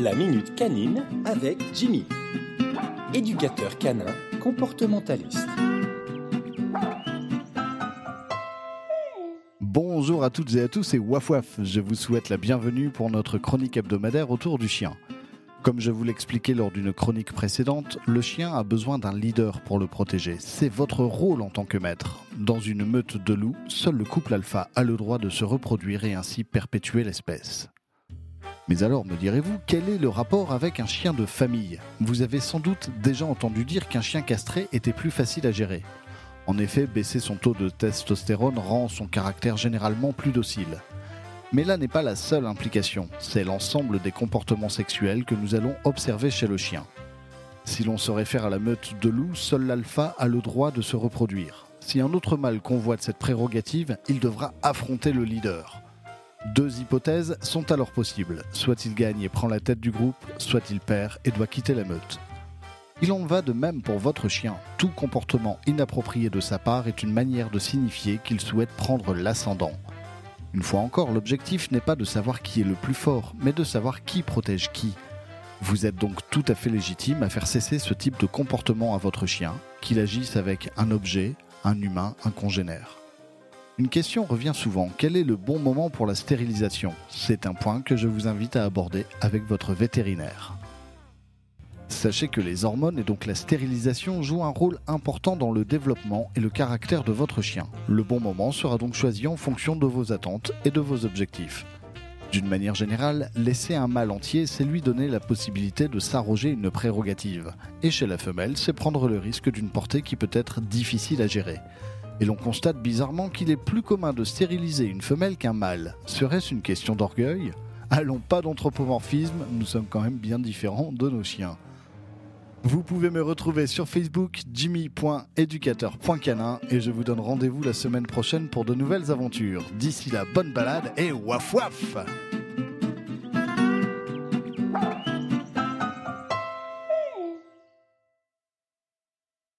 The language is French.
La Minute Canine avec Jimmy, éducateur canin comportementaliste. Bonjour à toutes et à tous, c'est Waf Waf. Je vous souhaite la bienvenue pour notre chronique hebdomadaire autour du chien. Comme je vous l'expliquais lors d'une chronique précédente, le chien a besoin d'un leader pour le protéger. C'est votre rôle en tant que maître. Dans une meute de loups, seul le couple alpha a le droit de se reproduire et ainsi perpétuer l'espèce. Mais alors, me direz-vous, quel est le rapport avec un chien de famille? Vous avez sans doute déjà entendu dire qu'un chien castré était plus facile à gérer. En effet, baisser son taux de testostérone rend son caractère généralement plus docile. Mais là n'est pas la seule implication, c'est l'ensemble des comportements sexuels que nous allons observer chez le chien. Si l'on se réfère à la meute de loups, seul l'alpha a le droit de se reproduire. Si un autre mâle convoite cette prérogative, il devra affronter le leader. Deux hypothèses sont alors possibles. Soit il gagne et prend la tête du groupe, soit il perd et doit quitter la meute. Il en va de même pour votre chien. Tout comportement inapproprié de sa part est une manière de signifier qu'il souhaite prendre l'ascendant. Une fois encore, l'objectif n'est pas de savoir qui est le plus fort, mais de savoir qui protège qui. Vous êtes donc tout à fait légitime à faire cesser ce type de comportement à votre chien, qu'il agisse avec un objet, un humain, un congénère. Une question revient souvent, quel est le bon moment pour la stérilisation? C'est un point que je vous invite à aborder avec votre vétérinaire. Sachez que les hormones et donc la stérilisation jouent un rôle important dans le développement et le caractère de votre chien. Le bon moment sera donc choisi en fonction de vos attentes et de vos objectifs. D'une manière générale, laisser un mâle entier, c'est lui donner la possibilité de s'arroger une prérogative. Et chez la femelle, c'est prendre le risque d'une portée qui peut être difficile à gérer. Et l'on constate bizarrement qu'il est plus commun de stériliser une femelle qu'un mâle. Serait-ce une question d'orgueil? Allons pas d'anthropomorphisme, nous sommes quand même bien différents de nos chiens. Vous pouvez me retrouver sur Facebook jimmy.éducateur.canin et je vous donne rendez-vous la semaine prochaine pour de nouvelles aventures. D'ici là, bonne balade et waf waf